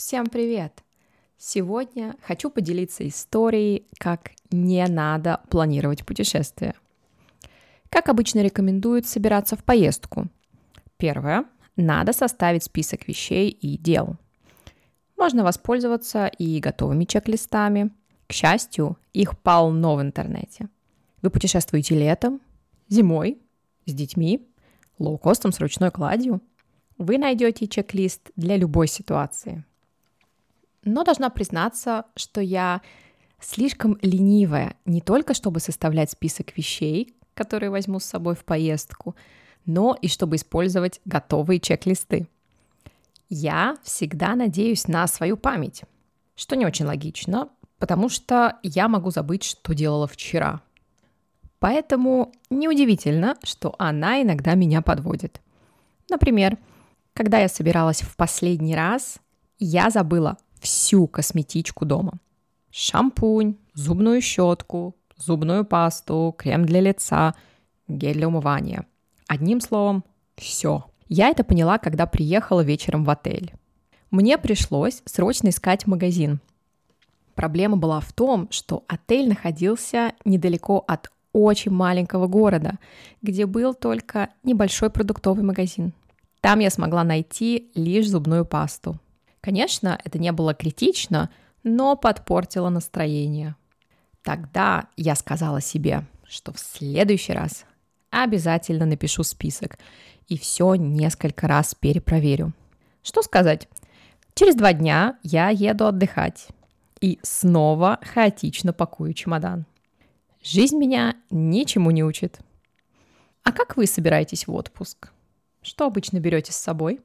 Всем привет! Сегодня хочу поделиться историей, как не надо планировать путешествие. Как обычно рекомендуют собираться в поездку. Первое. Надо составить список вещей и дел. Можно воспользоваться и готовыми чек-листами. К счастью, их полно в интернете. Вы путешествуете летом, зимой, с детьми, лоукостом с ручной кладью. Вы найдете чек-лист для любой ситуации – но должна признаться, что я слишком ленивая не только чтобы составлять список вещей, которые возьму с собой в поездку, но и чтобы использовать готовые чек-листы. Я всегда надеюсь на свою память, что не очень логично, потому что я могу забыть, что делала вчера. Поэтому неудивительно, что она иногда меня подводит. Например, когда я собиралась в последний раз, я забыла всю косметичку дома. Шампунь, зубную щетку, зубную пасту, крем для лица, гель для умывания. Одним словом, все. Я это поняла, когда приехала вечером в отель. Мне пришлось срочно искать магазин. Проблема была в том, что отель находился недалеко от очень маленького города, где был только небольшой продуктовый магазин. Там я смогла найти лишь зубную пасту. Конечно, это не было критично, но подпортило настроение. Тогда я сказала себе, что в следующий раз обязательно напишу список и все несколько раз перепроверю. Что сказать? Через два дня я еду отдыхать и снова хаотично пакую чемодан. Жизнь меня ничему не учит. А как вы собираетесь в отпуск? Что обычно берете с собой?